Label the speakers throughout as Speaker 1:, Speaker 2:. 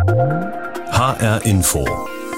Speaker 1: HR Info.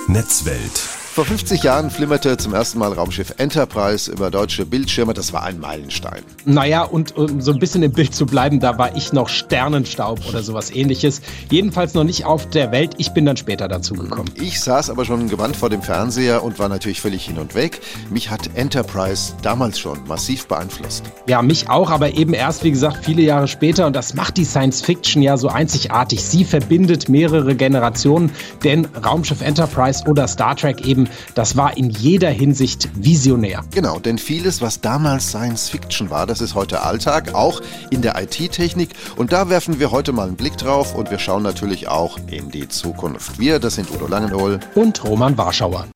Speaker 1: Netzwelt.
Speaker 2: Vor 50 Jahren flimmerte zum ersten Mal Raumschiff Enterprise über deutsche Bildschirme. Das war ein Meilenstein.
Speaker 3: Naja, und um so ein bisschen im Bild zu bleiben, da war ich noch Sternenstaub oder sowas ähnliches. Jedenfalls noch nicht auf der Welt. Ich bin dann später dazu gekommen.
Speaker 2: Ich saß aber schon gewandt vor dem Fernseher und war natürlich völlig hin und weg. Mich hat Enterprise damals schon massiv beeinflusst.
Speaker 3: Ja, mich auch, aber eben erst, wie gesagt, viele Jahre später. Und das macht die Science Fiction ja so einzigartig. Sie verbindet mehrere Generationen, denn Raumschiff Enterprise oder Star Trek eben das war in jeder Hinsicht visionär.
Speaker 2: Genau, denn vieles, was damals Science Fiction war, das ist heute Alltag, auch in der IT-Technik. Und da werfen wir heute mal einen Blick drauf und wir schauen natürlich auch in die Zukunft. Wir, das sind Udo Langenhohl
Speaker 3: und Roman Warschauer.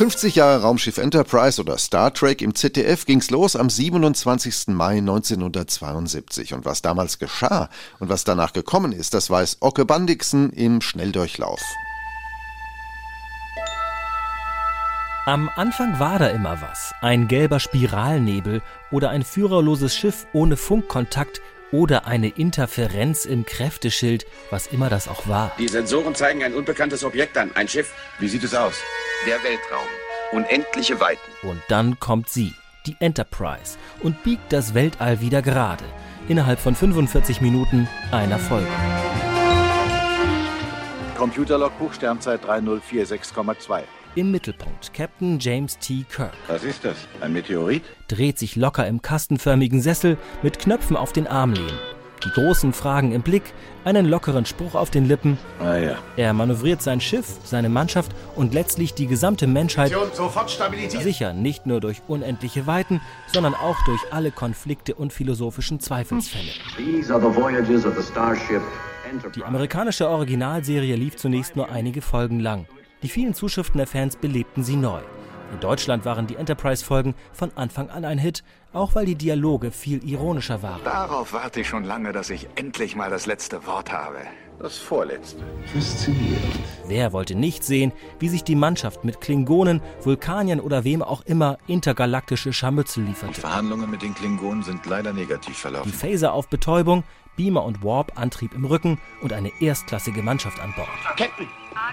Speaker 2: 50 Jahre Raumschiff Enterprise oder Star Trek im ZDF ging's los am 27. Mai 1972. Und was damals geschah und was danach gekommen ist, das weiß Ocke Bandixen im Schnelldurchlauf.
Speaker 4: Am Anfang war da immer was. Ein gelber Spiralnebel oder ein führerloses Schiff ohne Funkkontakt oder eine Interferenz im Kräfteschild, was immer das auch war.
Speaker 5: Die Sensoren zeigen ein unbekanntes Objekt an. Ein Schiff.
Speaker 6: Wie sieht es aus?
Speaker 5: Der Weltraum. Unendliche Weiten.
Speaker 4: Und dann kommt sie, die Enterprise, und biegt das Weltall wieder gerade. Innerhalb von 45 Minuten einer Folge.
Speaker 6: Computerlogbuch Sternzeit 3046,2.
Speaker 4: Im Mittelpunkt Captain James T. Kirk.
Speaker 6: Was ist das? Ein Meteorit?
Speaker 4: Dreht sich locker im kastenförmigen Sessel mit Knöpfen auf den Armlehnen. Die großen Fragen im Blick, einen lockeren Spruch auf den Lippen.
Speaker 6: Ah ja.
Speaker 4: Er manövriert sein Schiff, seine Mannschaft und letztlich die gesamte Menschheit sicher nicht nur durch unendliche Weiten, sondern auch durch alle Konflikte und philosophischen Zweifelsfälle. Die amerikanische Originalserie lief zunächst nur einige Folgen lang. Die vielen Zuschriften der Fans belebten sie neu. In Deutschland waren die Enterprise-Folgen von Anfang an ein Hit, auch weil die Dialoge viel ironischer waren.
Speaker 7: Darauf warte ich schon lange, dass ich endlich mal das letzte Wort habe.
Speaker 6: Das vorletzte.
Speaker 7: Faszinierend.
Speaker 4: Wer wollte nicht sehen, wie sich die Mannschaft mit Klingonen, Vulkaniern oder wem auch immer intergalaktische Scharmützel lieferte?
Speaker 6: Die Verhandlungen mit den Klingonen sind leider negativ
Speaker 4: Die
Speaker 6: verlaufen.
Speaker 4: Phaser auf Betäubung, Beamer und Warp-Antrieb im Rücken und eine erstklassige Mannschaft an Bord.
Speaker 5: Captain,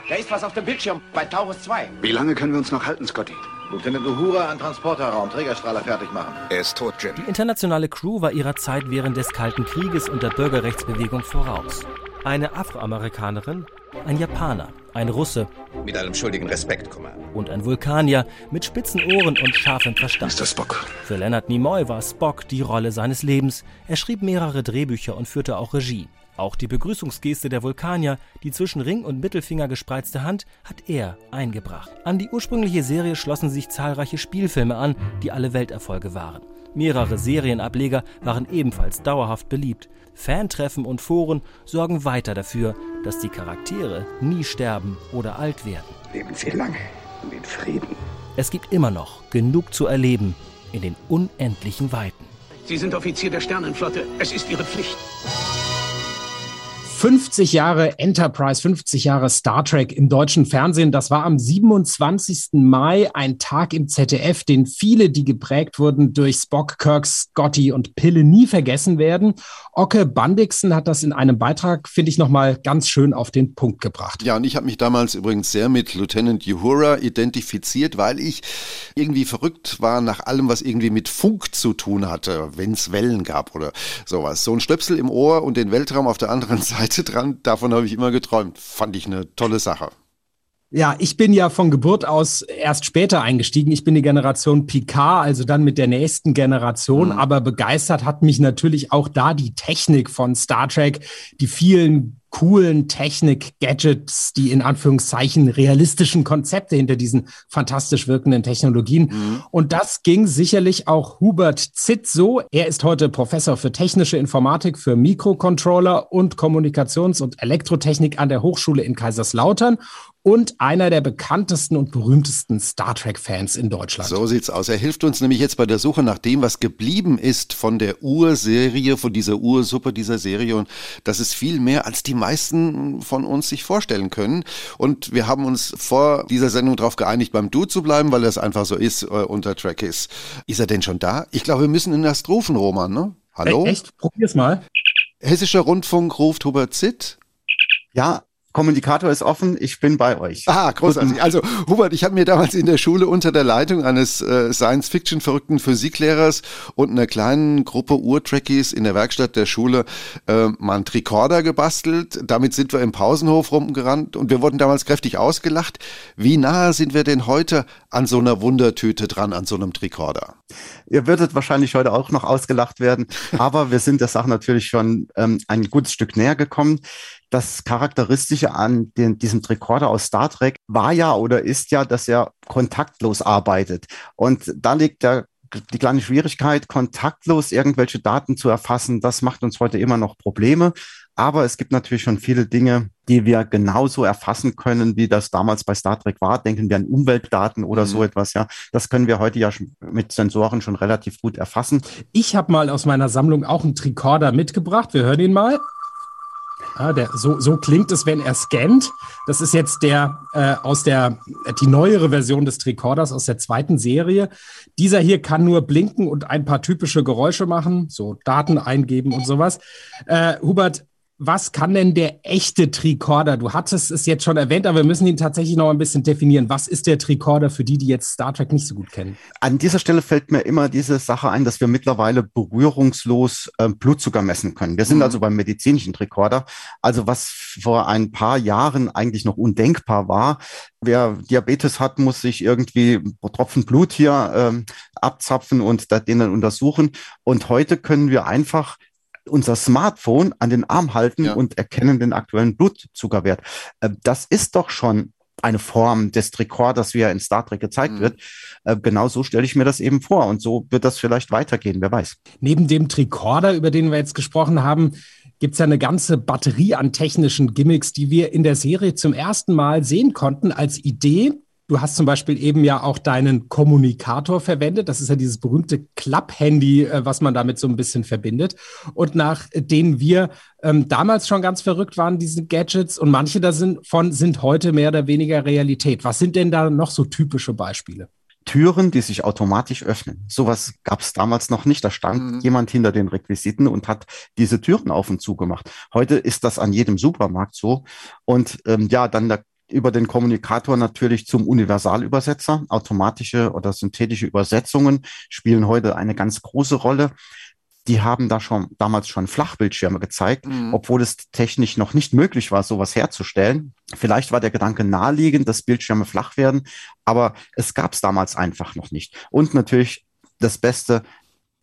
Speaker 5: da ist was auf dem Bildschirm bei Taurus 2.
Speaker 7: Wie lange können wir uns noch halten, Scotty?
Speaker 6: Lieutenant Uhura an Transporterraum, Trägerstrahler fertig machen.
Speaker 7: Er ist tot, Jim.
Speaker 4: Die internationale Crew war ihrer Zeit während des Kalten Krieges und der Bürgerrechtsbewegung voraus. Eine Afroamerikanerin, ein Japaner, ein Russe
Speaker 5: Mit allem schuldigen Respekt, Commander.
Speaker 4: und ein Vulkanier mit spitzen Ohren und scharfem Verstand.
Speaker 7: Mr. Spock.
Speaker 4: Für Leonard Nimoy war Spock die Rolle seines Lebens. Er schrieb mehrere Drehbücher und führte auch Regie. Auch die Begrüßungsgeste der Vulkanier, die zwischen Ring und Mittelfinger gespreizte Hand, hat er eingebracht. An die ursprüngliche Serie schlossen sich zahlreiche Spielfilme an, die alle Welterfolge waren. Mehrere Serienableger waren ebenfalls dauerhaft beliebt. Fantreffen und Foren sorgen weiter dafür, dass die Charaktere nie sterben oder alt werden.
Speaker 7: Leben Sie lange und in Frieden.
Speaker 4: Es gibt immer noch genug zu erleben in den unendlichen Weiten.
Speaker 8: Sie sind Offizier der Sternenflotte. Es ist Ihre Pflicht.
Speaker 3: 50 Jahre Enterprise, 50 Jahre Star Trek im deutschen Fernsehen. Das war am 27. Mai ein Tag im ZDF, den viele, die geprägt wurden durch Spock, Kirk, Scotty und Pille, nie vergessen werden. Ocke Bandixen hat das in einem Beitrag, finde ich, nochmal ganz schön auf den Punkt gebracht.
Speaker 2: Ja, und ich habe mich damals übrigens sehr mit Lieutenant Uhura identifiziert, weil ich irgendwie verrückt war nach allem, was irgendwie mit Funk zu tun hatte, wenn es Wellen gab oder sowas. So ein Stöpsel im Ohr und den Weltraum auf der anderen Seite dran, davon habe ich immer geträumt. Fand ich eine tolle Sache.
Speaker 3: Ja, ich bin ja von Geburt aus erst später eingestiegen. Ich bin die Generation Picard, also dann mit der nächsten Generation.
Speaker 2: Mhm.
Speaker 3: Aber begeistert hat mich natürlich auch da die Technik von Star Trek, die vielen coolen Technik-Gadgets, die in Anführungszeichen realistischen Konzepte hinter diesen fantastisch wirkenden Technologien. Und das ging sicherlich auch Hubert Zitt so. Er ist heute Professor für technische Informatik für Mikrocontroller und Kommunikations- und Elektrotechnik an der Hochschule in Kaiserslautern und einer der bekanntesten und berühmtesten Star Trek-Fans in Deutschland.
Speaker 2: So sieht's aus. Er hilft uns nämlich jetzt bei der Suche nach dem, was geblieben ist von der Urserie, von dieser Ursuppe dieser Serie. Und das ist viel mehr, als die meisten von uns sich vorstellen können. Und wir haben uns vor dieser Sendung darauf geeinigt, beim Du zu bleiben, weil das einfach so ist äh, unter Track ist. Ist er denn schon da? Ich glaube, wir müssen ihn erst rufen, Roman, ne? Hallo?
Speaker 3: E- Echt? Probier's mal.
Speaker 2: Hessischer Rundfunk ruft Hubert Zitt.
Speaker 9: Ja, Kommunikator ist offen, ich bin bei euch.
Speaker 2: Ah, großartig. Also Hubert, ich habe mir damals in der Schule unter der Leitung eines äh, Science-Fiction-verrückten Physiklehrers und einer kleinen Gruppe Urtrekkies in der Werkstatt der Schule äh, mal einen Tricorder gebastelt. Damit sind wir im Pausenhof rumgerannt und wir wurden damals kräftig ausgelacht. Wie nahe sind wir denn heute an so einer Wundertüte dran, an so einem Tricorder?
Speaker 9: Ihr würdet wahrscheinlich heute auch noch ausgelacht werden, aber wir sind der Sache natürlich schon ähm, ein gutes Stück näher gekommen das Charakteristische an den, diesem Tricorder aus Star Trek war ja oder ist ja, dass er kontaktlos arbeitet. Und da liegt der die kleine Schwierigkeit, kontaktlos irgendwelche Daten zu erfassen, das macht uns heute immer noch Probleme. Aber es gibt natürlich schon viele Dinge, die wir genauso erfassen können, wie das damals bei Star Trek war. Denken wir an Umweltdaten oder mhm. so etwas, ja. Das können wir heute ja mit Sensoren schon relativ gut erfassen.
Speaker 3: Ich habe mal aus meiner Sammlung auch einen Tricorder mitgebracht. Wir hören ihn mal. Ja, der, so, so klingt es, wenn er scannt. Das ist jetzt der äh, aus der die neuere Version des Tricorders aus der zweiten Serie. Dieser hier kann nur blinken und ein paar typische Geräusche machen, so Daten eingeben und sowas. Äh, Hubert, was kann denn der echte Tricorder? Du hattest es jetzt schon erwähnt, aber wir müssen ihn tatsächlich noch ein bisschen definieren. Was ist der Tricorder für die, die jetzt Star Trek nicht so gut kennen?
Speaker 9: An dieser Stelle fällt mir immer diese Sache ein, dass wir mittlerweile berührungslos äh, Blutzucker messen können. Wir sind mhm. also beim medizinischen Tricorder. Also was vor ein paar Jahren eigentlich noch undenkbar war. Wer Diabetes hat, muss sich irgendwie Tropfen Blut hier ähm, abzapfen und den dann untersuchen. Und heute können wir einfach unser Smartphone an den Arm halten ja. und erkennen den aktuellen Blutzuckerwert. Äh, das ist doch schon eine Form des Tricorders, wie er in Star Trek gezeigt mhm. wird. Äh, genau so stelle ich mir das eben vor. Und so wird das vielleicht weitergehen, wer weiß.
Speaker 3: Neben dem Tricorder, über den wir jetzt gesprochen haben, gibt es ja eine ganze Batterie an technischen Gimmicks, die wir in der Serie zum ersten Mal sehen konnten als Idee Du hast zum Beispiel eben ja auch deinen Kommunikator verwendet. Das ist ja dieses berühmte Klapp-Handy, äh, was man damit so ein bisschen verbindet. Und nach denen wir ähm, damals schon ganz verrückt waren, diese Gadgets. Und manche davon sind heute mehr oder weniger Realität. Was sind denn da noch so typische Beispiele?
Speaker 9: Türen, die sich automatisch öffnen. Sowas gab es damals noch nicht. Da stand mhm. jemand hinter den Requisiten und hat diese Türen auf und zu gemacht. Heute ist das an jedem Supermarkt so. Und ähm, ja, dann der über den Kommunikator natürlich zum Universalübersetzer. Automatische oder synthetische Übersetzungen spielen heute eine ganz große Rolle. Die haben da schon damals schon Flachbildschirme gezeigt, mhm. obwohl es technisch noch nicht möglich war, sowas herzustellen. Vielleicht war der Gedanke naheliegend, dass Bildschirme flach werden, aber es gab es damals einfach noch nicht. Und natürlich das Beste,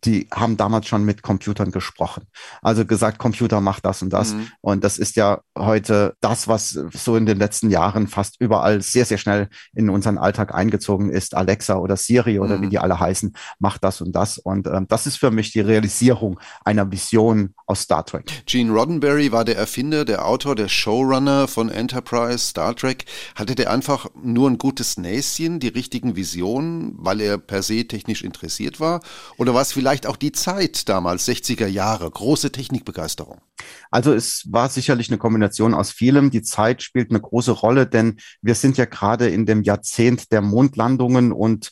Speaker 9: die haben damals schon mit Computern gesprochen. Also gesagt, Computer macht das und das. Mhm. Und das ist ja heute das, was so in den letzten Jahren fast überall sehr, sehr schnell in unseren Alltag eingezogen ist. Alexa oder Siri oder mhm. wie die alle heißen, macht das und das. Und ähm, das ist für mich die Realisierung einer Vision aus Star Trek.
Speaker 2: Gene Roddenberry war der Erfinder, der Autor, der Showrunner von Enterprise, Star Trek. Hatte der einfach nur ein gutes Näschen, die richtigen Visionen, weil er per se technisch interessiert war? Oder war es vielleicht auch die Zeit damals, 60er Jahre, große Technikbegeisterung?
Speaker 9: Also es war sicherlich eine Kombination aus vielem. Die Zeit spielt eine große Rolle, denn wir sind ja gerade in dem Jahrzehnt der Mondlandungen und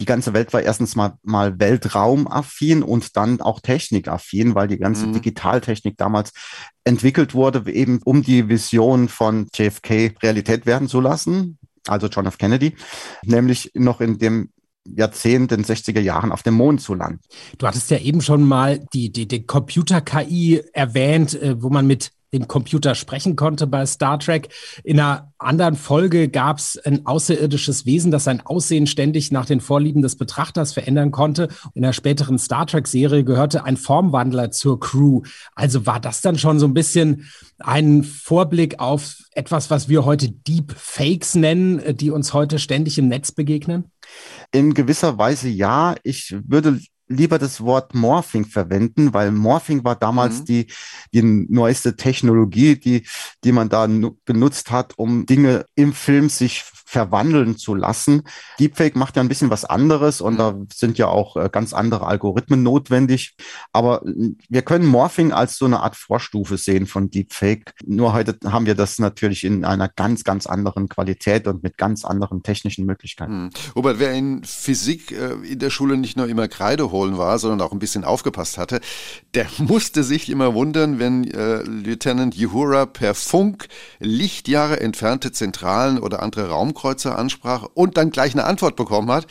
Speaker 9: die ganze Welt war erstens mal, mal weltraumaffin und dann auch technikaffin, weil die ganze mhm. Digitaltechnik damals entwickelt wurde, eben um die Vision von JFK Realität werden zu lassen also John F. Kennedy, nämlich noch in dem Jahrzehnt, in 60er Jahren auf dem Mond zu landen.
Speaker 3: Du hattest ja eben schon mal die, die, die Computer-KI erwähnt, äh, wo man mit dem Computer sprechen konnte bei Star Trek. In einer anderen Folge gab es ein außerirdisches Wesen, das sein Aussehen ständig nach den Vorlieben des Betrachters verändern konnte. In der späteren Star Trek-Serie gehörte ein Formwandler zur Crew. Also war das dann schon so ein bisschen ein Vorblick auf etwas, was wir heute Deep Fakes nennen, äh, die uns heute ständig im Netz begegnen?
Speaker 9: In gewisser Weise ja. Ich würde lieber das Wort Morphing verwenden, weil Morphing war damals mhm. die, die neueste Technologie, die, die man da benutzt hat, um Dinge im Film sich verwandeln zu lassen. Deepfake macht ja ein bisschen was anderes und mhm. da sind ja auch äh, ganz andere Algorithmen notwendig. Aber äh, wir können Morphing als so eine Art Vorstufe sehen von Deepfake. Nur heute haben wir das natürlich in einer ganz, ganz anderen Qualität und mit ganz anderen technischen Möglichkeiten.
Speaker 2: Mhm. Robert, wer in Physik äh, in der Schule nicht nur immer Kreide hoch Polen war, sondern auch ein bisschen aufgepasst hatte, der musste sich immer wundern, wenn äh, Lieutenant Uhura per Funk Lichtjahre entfernte Zentralen oder andere Raumkreuzer ansprach und dann gleich eine Antwort bekommen hat.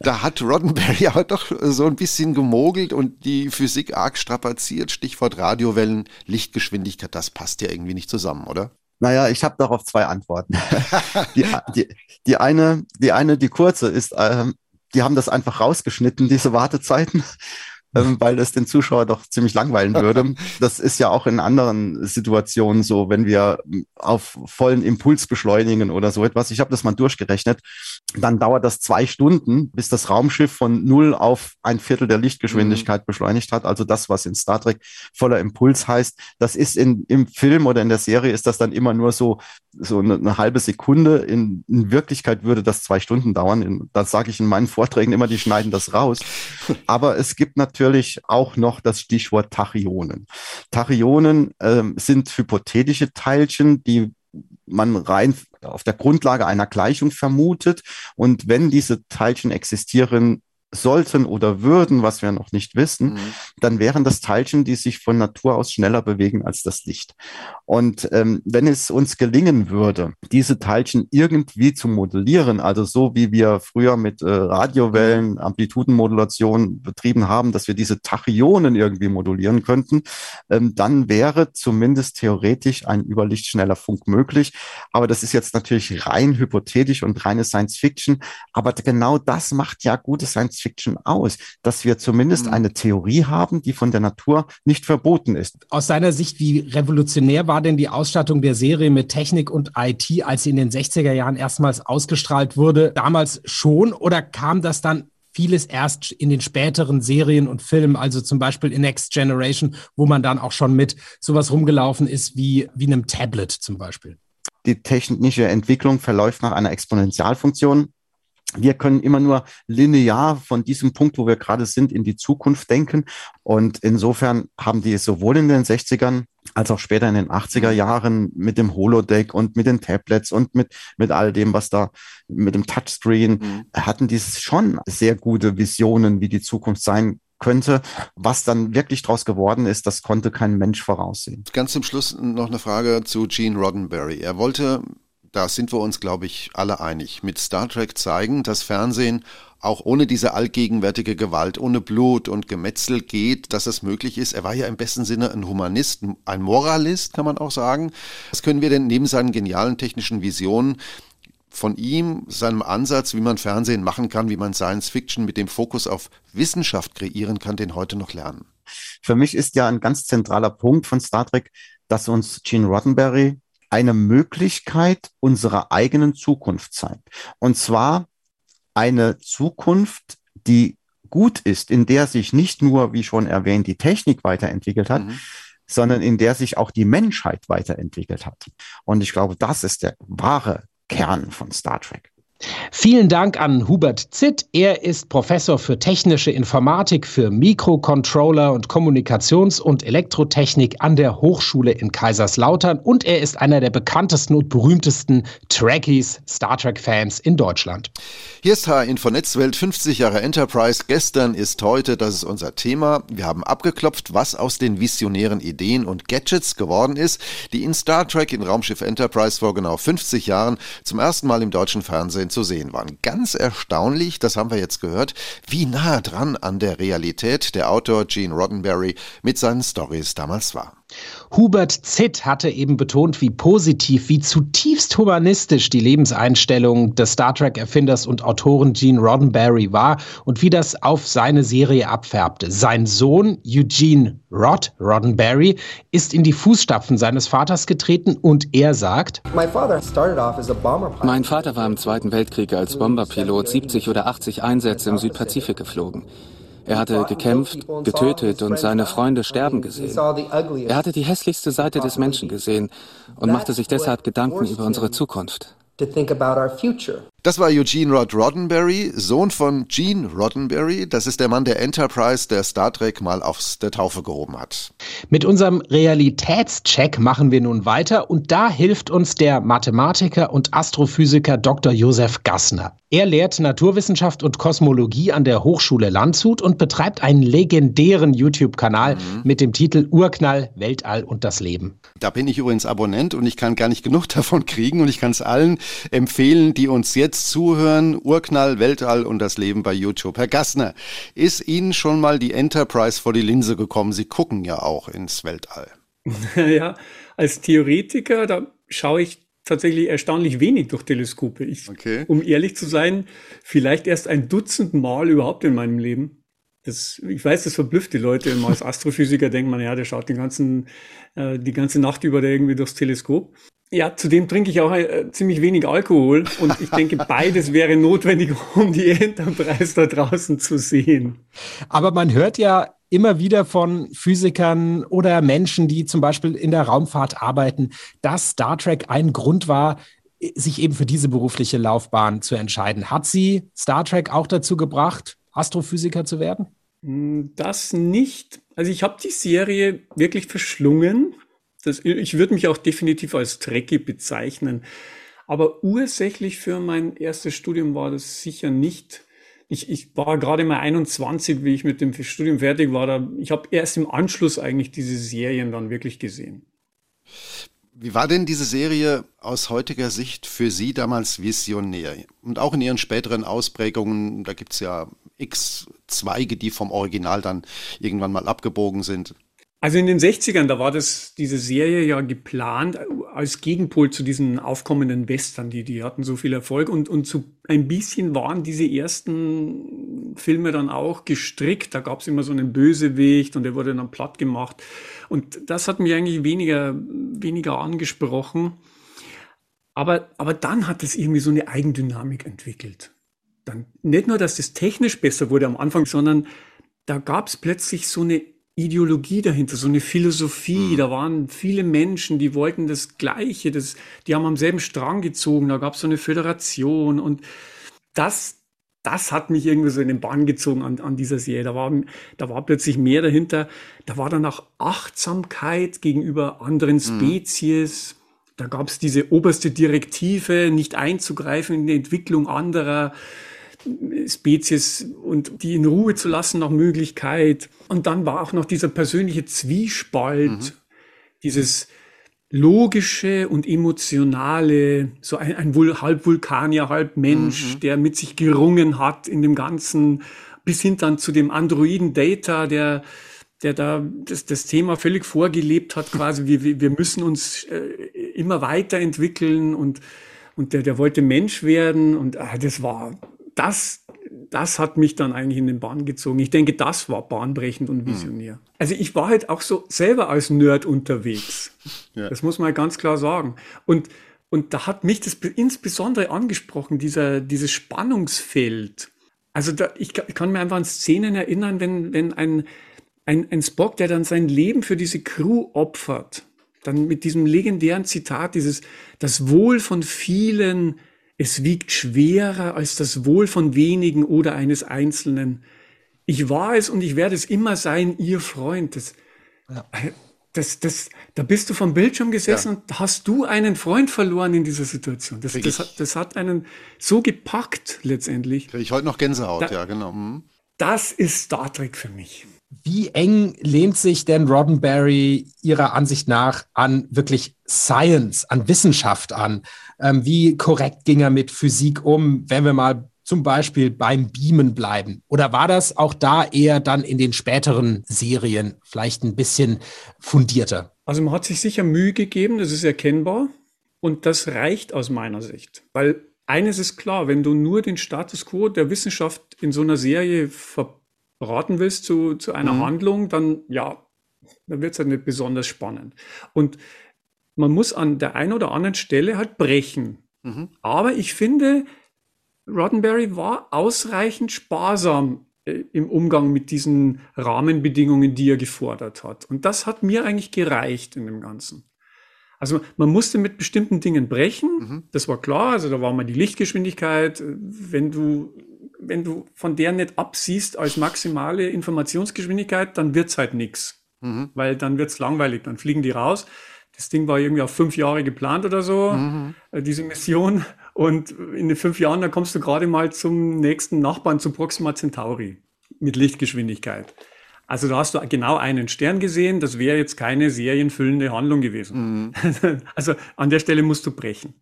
Speaker 2: Da hat Roddenberry aber doch so ein bisschen gemogelt und die Physik arg strapaziert. Stichwort Radiowellen, Lichtgeschwindigkeit, das passt ja irgendwie nicht zusammen, oder?
Speaker 9: Naja, ich habe darauf zwei Antworten. die, die, die, eine, die eine, die kurze ist, ähm, die haben das einfach rausgeschnitten, diese Wartezeiten ähm, weil es den Zuschauer doch ziemlich langweilen würde. Das ist ja auch in anderen Situationen so, wenn wir auf vollen Impuls beschleunigen oder so etwas. Ich habe das mal durchgerechnet. Dann dauert das zwei Stunden, bis das Raumschiff von null auf ein Viertel der Lichtgeschwindigkeit mhm. beschleunigt hat. Also das, was in Star Trek voller Impuls heißt, das ist in, im Film oder in der Serie ist das dann immer nur so, so eine, eine halbe Sekunde. In, in, Wirklichkeit würde das zwei Stunden dauern. In, das sage ich in meinen Vorträgen immer, die schneiden das raus. Aber es gibt natürlich natürlich auch noch das Stichwort Tachyonen. Tachyonen äh, sind hypothetische Teilchen, die man rein auf der Grundlage einer Gleichung vermutet. Und wenn diese Teilchen existieren, sollten oder würden, was wir noch nicht wissen, mhm. dann wären das Teilchen, die sich von Natur aus schneller bewegen als das Licht. Und ähm, wenn es uns gelingen würde, diese Teilchen irgendwie zu modellieren, also so wie wir früher mit äh, Radiowellen, mhm. Amplitudenmodulation betrieben haben, dass wir diese Tachyonen irgendwie modulieren könnten, ähm, dann wäre zumindest theoretisch ein überlichtschneller Funk möglich. Aber das ist jetzt natürlich rein hypothetisch und reine Science Fiction. Aber genau das macht ja gute Science Fiction aus, dass wir zumindest mhm. eine Theorie haben, die von der Natur nicht verboten ist.
Speaker 3: Aus seiner Sicht, wie revolutionär war denn die Ausstattung der Serie mit Technik und IT, als sie in den 60er Jahren erstmals ausgestrahlt wurde? Damals schon oder kam das dann vieles erst in den späteren Serien und Filmen, also zum Beispiel in Next Generation, wo man dann auch schon mit sowas rumgelaufen ist wie, wie einem Tablet zum Beispiel.
Speaker 9: Die technische Entwicklung verläuft nach einer Exponentialfunktion wir können immer nur linear von diesem Punkt, wo wir gerade sind, in die Zukunft denken. Und insofern haben die sowohl in den 60ern als auch später in den 80er mhm. Jahren mit dem Holodeck und mit den Tablets und mit, mit all dem, was da mit dem Touchscreen, mhm. hatten die schon sehr gute Visionen, wie die Zukunft sein könnte. Was dann wirklich draus geworden ist, das konnte kein Mensch voraussehen.
Speaker 2: Ganz zum Schluss noch eine Frage zu Gene Roddenberry. Er wollte da sind wir uns, glaube ich, alle einig, mit Star Trek zeigen, dass Fernsehen auch ohne diese allgegenwärtige Gewalt, ohne Blut und Gemetzel geht, dass es möglich ist. Er war ja im besten Sinne ein Humanist, ein Moralist, kann man auch sagen. Was können wir denn neben seinen genialen technischen Visionen von ihm, seinem Ansatz, wie man Fernsehen machen kann, wie man Science Fiction mit dem Fokus auf Wissenschaft kreieren kann, den heute noch lernen?
Speaker 9: Für mich ist ja ein ganz zentraler Punkt von Star Trek, dass uns Gene Roddenberry eine Möglichkeit unserer eigenen Zukunft zeigt. Und zwar eine Zukunft, die gut ist, in der sich nicht nur, wie schon erwähnt, die Technik weiterentwickelt hat, mhm. sondern in der sich auch die Menschheit weiterentwickelt hat. Und ich glaube, das ist der wahre Kern von Star Trek.
Speaker 3: Vielen Dank an Hubert Zitt. Er ist Professor für technische Informatik, für Mikrocontroller und Kommunikations- und Elektrotechnik an der Hochschule in Kaiserslautern und er ist einer der bekanntesten und berühmtesten Trekkies, Star Trek-Fans in Deutschland.
Speaker 2: Hier ist H-Info Netzwelt 50 Jahre Enterprise. Gestern ist heute, das ist unser Thema. Wir haben abgeklopft, was aus den visionären Ideen und Gadgets geworden ist, die in Star Trek in Raumschiff Enterprise vor genau 50 Jahren zum ersten Mal im deutschen Fernsehen zu sehen waren. Ganz erstaunlich, das haben wir jetzt gehört, wie nah dran an der Realität der Autor Gene Roddenberry mit seinen Stories damals war.
Speaker 3: Hubert Zitt hatte eben betont, wie positiv, wie zutiefst humanistisch die Lebenseinstellung des Star Trek-Erfinders und Autoren Gene Roddenberry war und wie das auf seine Serie abfärbte. Sein Sohn Eugene Rod Roddenberry ist in die Fußstapfen seines Vaters getreten und er sagt,
Speaker 10: Mein Vater war im Zweiten Weltkrieg als Bomberpilot 70 oder 80 Einsätze im Südpazifik geflogen. Er hatte gekämpft, getötet und seine Freunde sterben gesehen. Er hatte die hässlichste Seite des Menschen gesehen und machte sich deshalb Gedanken über unsere Zukunft.
Speaker 2: Das war Eugene Rod Roddenberry, Sohn von Gene Roddenberry. Das ist der Mann der Enterprise, der Star Trek mal aus der Taufe gehoben hat.
Speaker 3: Mit unserem Realitätscheck machen wir nun weiter und da hilft uns der Mathematiker und Astrophysiker Dr. Josef Gassner. Er lehrt Naturwissenschaft und Kosmologie an der Hochschule Landshut und betreibt einen legendären YouTube-Kanal mhm. mit dem Titel Urknall, Weltall und das Leben.
Speaker 2: Da bin ich übrigens Abonnent und ich kann gar nicht genug davon kriegen und ich kann es allen empfehlen, die uns jetzt jetzt zuhören, Urknall, Weltall und das Leben bei YouTube. Herr Gassner, ist Ihnen schon mal die Enterprise vor die Linse gekommen? Sie gucken ja auch ins Weltall.
Speaker 11: Ja, als Theoretiker, da schaue ich tatsächlich erstaunlich wenig durch Teleskope. Ich, okay. Um ehrlich zu sein, vielleicht erst ein Dutzend Mal überhaupt in meinem Leben. Das, ich weiß, das verblüfft die Leute immer. Als Astrophysiker denkt man, ja, der schaut den ganzen, äh, die ganze Nacht über irgendwie durchs Teleskop. Ja, zudem trinke ich auch äh, ziemlich wenig Alkohol und ich denke, beides wäre notwendig, um die Enterprise da draußen zu sehen.
Speaker 3: Aber man hört ja immer wieder von Physikern oder Menschen, die zum Beispiel in der Raumfahrt arbeiten, dass Star Trek ein Grund war, sich eben für diese berufliche Laufbahn zu entscheiden. Hat sie Star Trek auch dazu gebracht, Astrophysiker zu werden?
Speaker 11: Hm, das nicht. Also ich habe die Serie wirklich verschlungen das, ich würde mich auch definitiv als Trekkie bezeichnen. Aber ursächlich für mein erstes Studium war das sicher nicht. Ich, ich war gerade mal 21, wie ich mit dem Studium fertig war. Da, ich habe erst im Anschluss eigentlich diese Serien dann wirklich gesehen.
Speaker 2: Wie war denn diese Serie aus heutiger Sicht für Sie damals visionär? Und auch in Ihren späteren Ausprägungen, da gibt es ja x Zweige, die vom Original dann irgendwann mal abgebogen sind.
Speaker 11: Also in den 60ern, da war das, diese Serie ja geplant als Gegenpol zu diesen aufkommenden Western, die, die hatten so viel Erfolg und, und so ein bisschen waren diese ersten Filme dann auch gestrickt. Da gab es immer so einen Bösewicht und der wurde dann platt gemacht. Und das hat mich eigentlich weniger, weniger angesprochen. Aber, aber dann hat es irgendwie so eine Eigendynamik entwickelt. Dann nicht nur, dass das technisch besser wurde am Anfang, sondern da gab es plötzlich so eine Ideologie dahinter, so eine Philosophie. Mhm. Da waren viele Menschen, die wollten das Gleiche, das, die haben am selben Strang gezogen. Da gab es so eine Föderation und das, das hat mich irgendwie so in den Bann gezogen an, an dieser Serie. Da war, da war plötzlich mehr dahinter. Da war dann auch Achtsamkeit gegenüber anderen mhm. Spezies. Mhm. Da gab es diese oberste Direktive, nicht einzugreifen in die Entwicklung anderer. Spezies und die in Ruhe zu lassen nach Möglichkeit. Und dann war auch noch dieser persönliche Zwiespalt, mhm. dieses logische und emotionale, so ein, ein halb Vulkanier, halb Mensch, mhm. der mit sich gerungen hat in dem Ganzen, bis hin dann zu dem Androiden Data, der der da das, das Thema völlig vorgelebt hat, quasi, wir, wir müssen uns äh, immer weiterentwickeln und, und der, der wollte Mensch werden und ah, das war das, das hat mich dann eigentlich in den Bahn gezogen. Ich denke, das war bahnbrechend und visionär. Mhm. Also ich war halt auch so selber als Nerd unterwegs. Ja. Das muss man ganz klar sagen. Und, und da hat mich das insbesondere angesprochen, dieser, dieses Spannungsfeld. Also da, ich, ich kann mir einfach an Szenen erinnern, wenn, wenn ein, ein, ein Spock, der dann sein Leben für diese Crew opfert, dann mit diesem legendären Zitat, dieses, das Wohl von vielen es wiegt schwerer als das Wohl von wenigen oder eines Einzelnen. Ich war es und ich werde es immer sein, ihr Freund. Das, ja. das, das, da bist du vom Bildschirm gesessen ja. und hast du einen Freund verloren in dieser Situation. Das, das, hat, das hat einen so gepackt letztendlich.
Speaker 2: Kriege ich heute noch Gänsehaut, da, ja, genau. Mhm.
Speaker 11: Das ist Star Trek für mich.
Speaker 3: Wie eng lehnt sich denn Roddenberry Ihrer Ansicht nach an wirklich Science, an Wissenschaft an? Ähm, wie korrekt ging er mit Physik um, wenn wir mal zum Beispiel beim Beamen bleiben? Oder war das auch da eher dann in den späteren Serien vielleicht ein bisschen fundierter?
Speaker 11: Also man hat sich sicher Mühe gegeben, das ist erkennbar. Und das reicht aus meiner Sicht. Weil eines ist klar, wenn du nur den Status quo der Wissenschaft in so einer Serie ver raten willst zu, zu einer mhm. Handlung, dann ja, dann wird es halt nicht besonders spannend. Und man muss an der einen oder anderen Stelle halt brechen. Mhm. Aber ich finde, Roddenberry war ausreichend sparsam äh, im Umgang mit diesen Rahmenbedingungen, die er gefordert hat. Und das hat mir eigentlich gereicht in dem Ganzen. Also man musste mit bestimmten Dingen brechen, mhm. das war klar. Also da war mal die Lichtgeschwindigkeit. Wenn du, wenn du von der nicht absiehst als maximale Informationsgeschwindigkeit, dann wird's halt nix, mhm. Weil dann wird's langweilig, dann fliegen die raus. Das Ding war irgendwie auf fünf Jahre geplant oder so, mhm. Äh, diese Mission. Und in den fünf Jahren, da kommst du gerade mal zum nächsten Nachbarn, zu Proxima Centauri mit Lichtgeschwindigkeit. Also da hast du genau einen Stern gesehen, das wäre jetzt keine serienfüllende Handlung gewesen. Mhm. Also an der Stelle musst du brechen.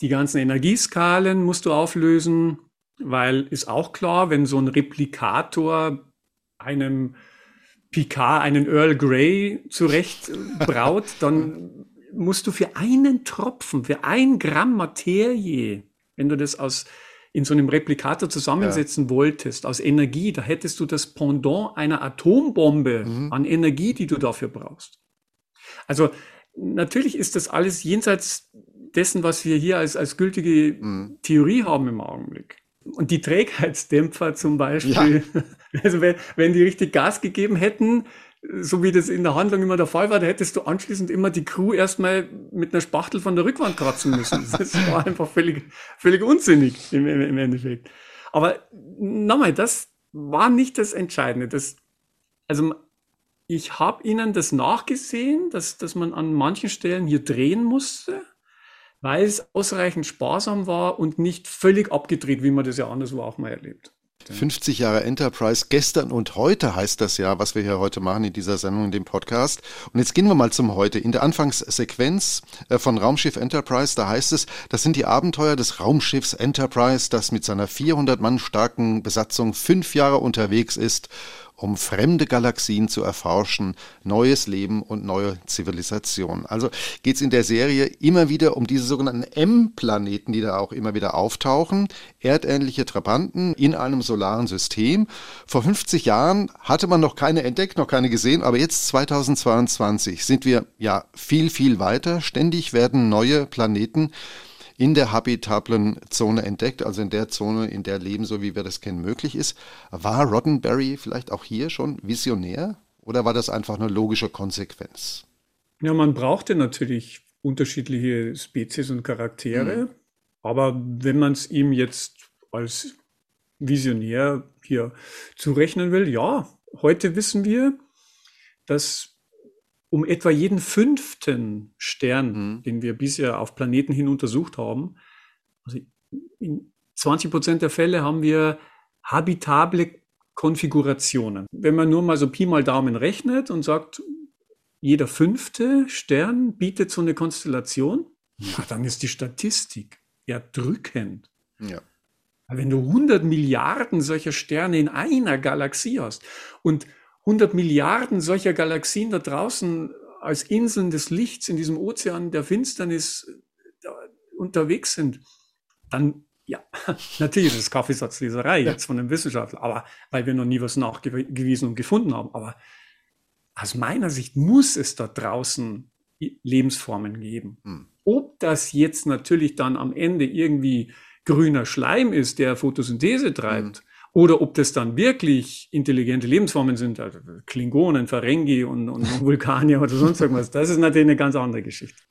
Speaker 11: Die ganzen Energieskalen musst du auflösen, weil ist auch klar, wenn so ein Replikator einem Picard einen Earl Grey zurecht braut, dann musst du für einen Tropfen, für ein Gramm Materie, wenn du das aus in so einem Replikator zusammensetzen ja. wolltest, aus Energie, da hättest du das Pendant einer Atombombe mhm. an Energie, die du dafür brauchst. Also natürlich ist das alles jenseits dessen, was wir hier als, als gültige mhm. Theorie haben im Augenblick. Und die Trägheitsdämpfer zum Beispiel, ja. also wenn, wenn die richtig Gas gegeben hätten, so wie das in der Handlung immer der Fall war, da hättest du anschließend immer die Crew erstmal mit einer Spachtel von der Rückwand kratzen müssen. Das war einfach völlig, völlig unsinnig im, im Endeffekt. Aber nochmal, das war nicht das Entscheidende. Das, also ich habe ihnen das nachgesehen, dass, dass man an manchen Stellen hier drehen musste, weil es ausreichend sparsam war und nicht völlig abgedreht, wie man das ja anderswo auch mal erlebt.
Speaker 2: 50 Jahre Enterprise, gestern und heute heißt das ja, was wir hier heute machen in dieser Sendung, in dem Podcast. Und jetzt gehen wir mal zum Heute. In der Anfangssequenz äh, von Raumschiff Enterprise, da heißt es, das sind die Abenteuer des Raumschiffs Enterprise, das mit seiner 400 Mann starken Besatzung fünf Jahre unterwegs ist um fremde Galaxien zu erforschen, neues Leben und neue Zivilisationen. Also geht es in der Serie immer wieder um diese sogenannten M-Planeten, die da auch immer wieder auftauchen, erdähnliche Trabanten in einem solaren System. Vor 50 Jahren hatte man noch keine entdeckt, noch keine gesehen, aber jetzt 2022 sind wir ja viel, viel weiter. Ständig werden neue Planeten in der habitablen Zone entdeckt, also in der Zone, in der Leben, so wie wir das kennen, möglich ist. War Roddenberry vielleicht auch hier schon visionär oder war das einfach eine logische Konsequenz?
Speaker 11: Ja, man brauchte natürlich unterschiedliche Spezies und Charaktere, mhm. aber wenn man es ihm jetzt als Visionär hier zurechnen will, ja, heute wissen wir, dass um etwa jeden fünften Stern, mhm. den wir bisher auf Planeten hin untersucht haben, also in 20 Prozent der Fälle haben wir habitable Konfigurationen. Wenn man nur mal so Pi mal Daumen rechnet und sagt, jeder fünfte Stern bietet so eine Konstellation, ja, dann ist die Statistik erdrückend. Ja. Wenn du 100 Milliarden solcher Sterne in einer Galaxie hast und 100 Milliarden solcher Galaxien da draußen als Inseln des Lichts in diesem Ozean der Finsternis unterwegs sind, dann ja, natürlich ist es Kaffeesatzleserei jetzt von einem Wissenschaftler, aber weil wir noch nie was nachgewiesen und gefunden haben. Aber aus meiner Sicht muss es da draußen Lebensformen geben. Hm. Ob das jetzt natürlich dann am Ende irgendwie grüner Schleim ist, der Photosynthese treibt, hm. Oder ob das dann wirklich intelligente Lebensformen sind, also Klingonen, Ferengi und, und Vulkanier oder sonst irgendwas, das ist natürlich eine ganz andere Geschichte.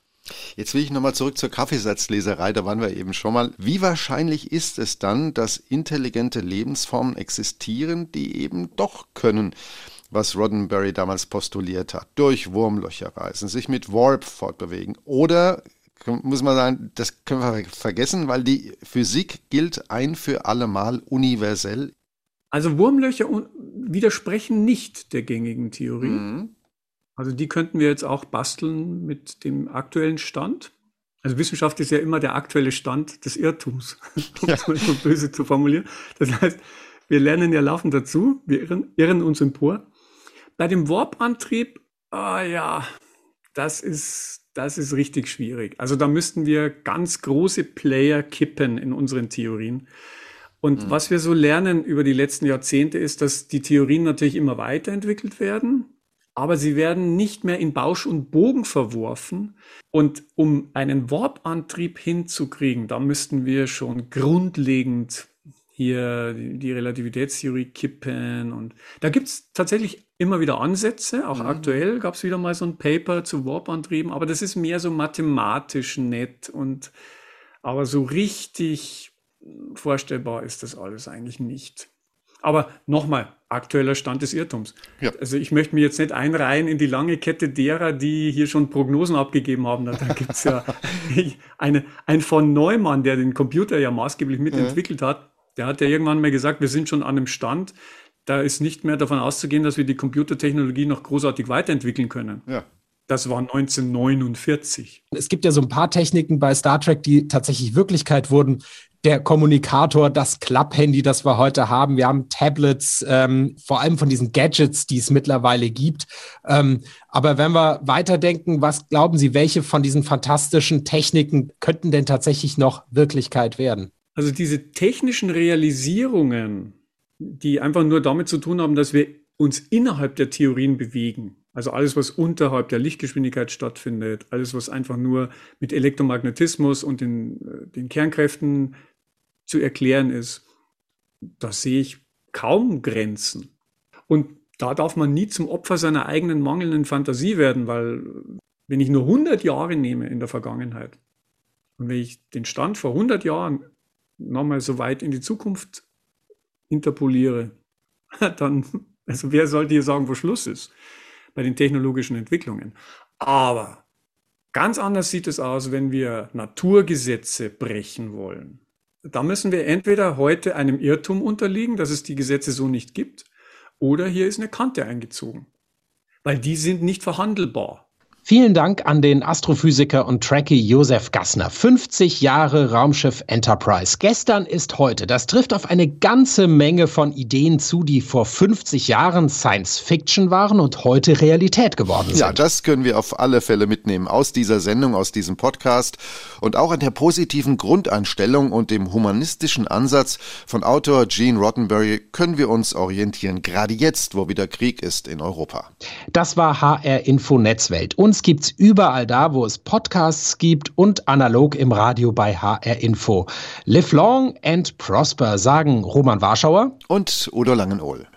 Speaker 2: Jetzt will ich nochmal zurück zur Kaffeesatzleserei, da waren wir eben schon mal. Wie wahrscheinlich ist es dann, dass intelligente Lebensformen existieren, die eben doch können, was Roddenberry damals postuliert hat, durch Wurmlöcher reisen, sich mit Warp fortbewegen oder muss man sagen, das können wir vergessen, weil die Physik gilt ein für alle Mal universell.
Speaker 11: Also Wurmlöcher widersprechen nicht der gängigen Theorie. Mhm. Also die könnten wir jetzt auch basteln mit dem aktuellen Stand. Also Wissenschaft ist ja immer der aktuelle Stand des Irrtums, um es mal so böse zu formulieren. Das heißt, wir lernen ja laufend dazu, wir irren, irren uns empor. Bei dem Warp-Antrieb, ah ja, das ist das ist richtig schwierig. Also da müssten wir ganz große Player kippen in unseren Theorien. Und mhm. was wir so lernen über die letzten Jahrzehnte ist, dass die Theorien natürlich immer weiterentwickelt werden, aber sie werden nicht mehr in Bausch und Bogen verworfen. Und um einen Warp-Antrieb hinzukriegen, da müssten wir schon grundlegend hier die, die Relativitätstheorie kippen. Und da gibt es tatsächlich immer wieder Ansätze. Auch mhm. aktuell gab es wieder mal so ein Paper zu Warp-Antrieben, aber das ist mehr so mathematisch nett und aber so richtig vorstellbar ist das alles eigentlich nicht. Aber nochmal, aktueller Stand des Irrtums. Ja. Also ich möchte mich jetzt nicht einreihen in die lange Kette derer, die hier schon Prognosen abgegeben haben. Da gibt es ja eine, ein von Neumann, der den Computer ja maßgeblich mitentwickelt ja. hat, der hat ja irgendwann mal gesagt, wir sind schon an einem Stand, da ist nicht mehr davon auszugehen, dass wir die Computertechnologie noch großartig weiterentwickeln können. Ja. Das war 1949.
Speaker 3: Es gibt ja so ein paar Techniken bei Star Trek, die tatsächlich Wirklichkeit wurden. Der Kommunikator, das Klapphandy, das wir heute haben. Wir haben Tablets, ähm, vor allem von diesen Gadgets, die es mittlerweile gibt. Ähm, aber wenn wir weiterdenken, was glauben Sie, welche von diesen fantastischen Techniken könnten denn tatsächlich noch Wirklichkeit werden?
Speaker 11: Also diese technischen Realisierungen, die einfach nur damit zu tun haben, dass wir uns innerhalb der Theorien bewegen. Also alles, was unterhalb der Lichtgeschwindigkeit stattfindet, alles, was einfach nur mit Elektromagnetismus und den, äh, den Kernkräften zu erklären ist, da sehe ich kaum Grenzen. Und da darf man nie zum Opfer seiner eigenen mangelnden Fantasie werden, weil wenn ich nur 100 Jahre nehme in der Vergangenheit und wenn ich den Stand vor 100 Jahren nochmal so weit in die Zukunft interpoliere, dann, also wer sollte hier sagen, wo Schluss ist bei den technologischen Entwicklungen? Aber ganz anders sieht es aus, wenn wir Naturgesetze brechen wollen. Da müssen wir entweder heute einem Irrtum unterliegen, dass es die Gesetze so nicht gibt, oder hier ist eine Kante eingezogen. Weil die sind nicht verhandelbar.
Speaker 3: Vielen Dank an den Astrophysiker und Trekkie Josef Gassner. 50 Jahre Raumschiff Enterprise. Gestern ist heute. Das trifft auf eine ganze Menge von Ideen zu, die vor 50 Jahren Science Fiction waren und heute Realität geworden sind.
Speaker 2: Ja, das können wir auf alle Fälle mitnehmen aus dieser Sendung, aus diesem Podcast und auch an der positiven Grundeinstellung und dem humanistischen Ansatz von Autor Gene Roddenberry können wir uns orientieren, gerade jetzt, wo wieder Krieg ist in Europa.
Speaker 3: Das war HR Info Netzwelt. Und uns gibt's überall da, wo es Podcasts gibt und analog im Radio bei HR Info. Live long and prosper, sagen Roman Warschauer
Speaker 2: und Udo Langenohl.